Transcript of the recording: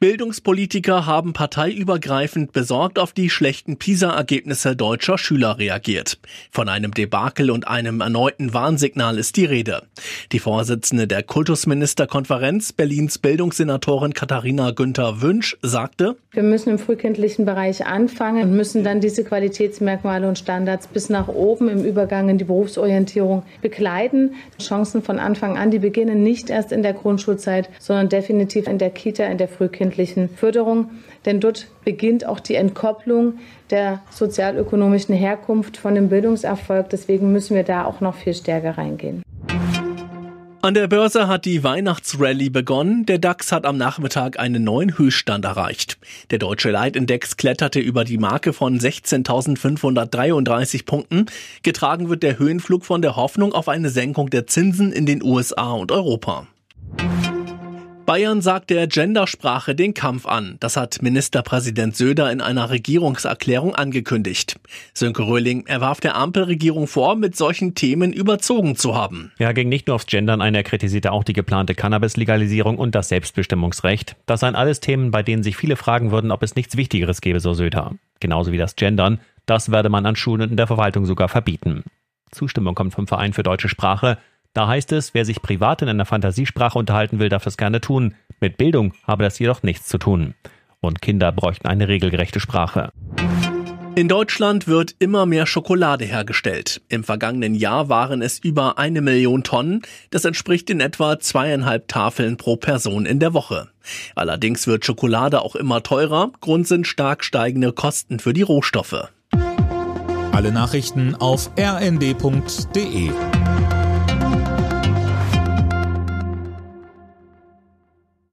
Bildungspolitiker haben parteiübergreifend besorgt auf die schlechten PISA-Ergebnisse deutscher Schüler reagiert. Von einem Debakel und einem erneuten Warnsignal ist die Rede. Die Vorsitzende der Kultusministerkonferenz, Berlins Bildungssenatorin Katharina Günther Wünsch, sagte, wir müssen im frühkindlichen Bereich anfangen und müssen dann diese Qualitätsmerkmale und Standards bis nach oben im Übergang in die Berufsorientierung begleiten. Chancen von Anfang an, die beginnen nicht erst in der Grundschulzeit, sondern definitiv in der Kita, in der frühkindlichen frühkindlichen Förderung, denn dort beginnt auch die Entkopplung der sozialökonomischen Herkunft von dem Bildungserfolg. Deswegen müssen wir da auch noch viel stärker reingehen. An der Börse hat die Weihnachtsrallye begonnen. Der DAX hat am Nachmittag einen neuen Höchststand erreicht. Der deutsche Leitindex kletterte über die Marke von 16.533 Punkten. Getragen wird der Höhenflug von der Hoffnung auf eine Senkung der Zinsen in den USA und Europa. Bayern sagt der Gendersprache den Kampf an. Das hat Ministerpräsident Söder in einer Regierungserklärung angekündigt. Sönke Röhling erwarf der Ampelregierung vor, mit solchen Themen überzogen zu haben. Er ging nicht nur aufs Gendern ein, er kritisierte auch die geplante Cannabis-Legalisierung und das Selbstbestimmungsrecht. Das seien alles Themen, bei denen sich viele fragen würden, ob es nichts Wichtigeres gäbe, so Söder. Genauso wie das Gendern. Das werde man an Schulen und in der Verwaltung sogar verbieten. Zustimmung kommt vom Verein für deutsche Sprache. Da heißt es, wer sich privat in einer Fantasiesprache unterhalten will, darf das gerne tun. Mit Bildung habe das jedoch nichts zu tun. Und Kinder bräuchten eine regelgerechte Sprache. In Deutschland wird immer mehr Schokolade hergestellt. Im vergangenen Jahr waren es über eine Million Tonnen. Das entspricht in etwa zweieinhalb Tafeln pro Person in der Woche. Allerdings wird Schokolade auch immer teurer. Grund sind stark steigende Kosten für die Rohstoffe. Alle Nachrichten auf rnd.de